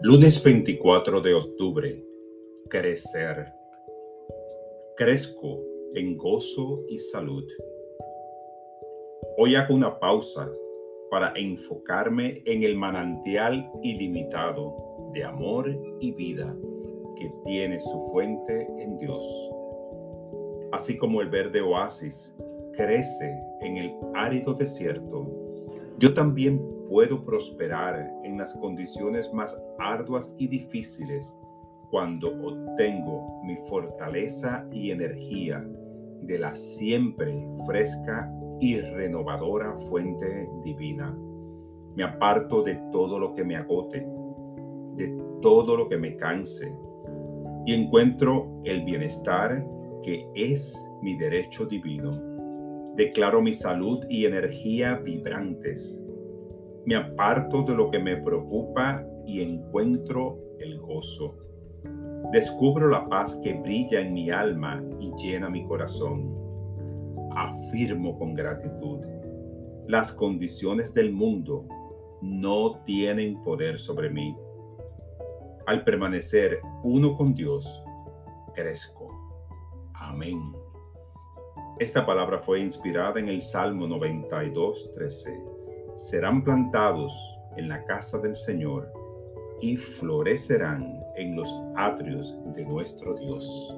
Lunes 24 de octubre. Crecer. Crezco en gozo y salud. Hoy hago una pausa para enfocarme en el manantial ilimitado de amor y vida que tiene su fuente en Dios. Así como el verde oasis crece en el árido desierto, yo también puedo prosperar en las condiciones más arduas y difíciles cuando obtengo mi fortaleza y energía de la siempre fresca y renovadora fuente divina. Me aparto de todo lo que me agote, de todo lo que me canse, y encuentro el bienestar que es mi derecho divino. Declaro mi salud y energía vibrantes me aparto de lo que me preocupa y encuentro el gozo. Descubro la paz que brilla en mi alma y llena mi corazón. Afirmo con gratitud, las condiciones del mundo no tienen poder sobre mí. Al permanecer uno con Dios, crezco. Amén. Esta palabra fue inspirada en el Salmo 92, 13 serán plantados en la casa del Señor y florecerán en los atrios de nuestro Dios.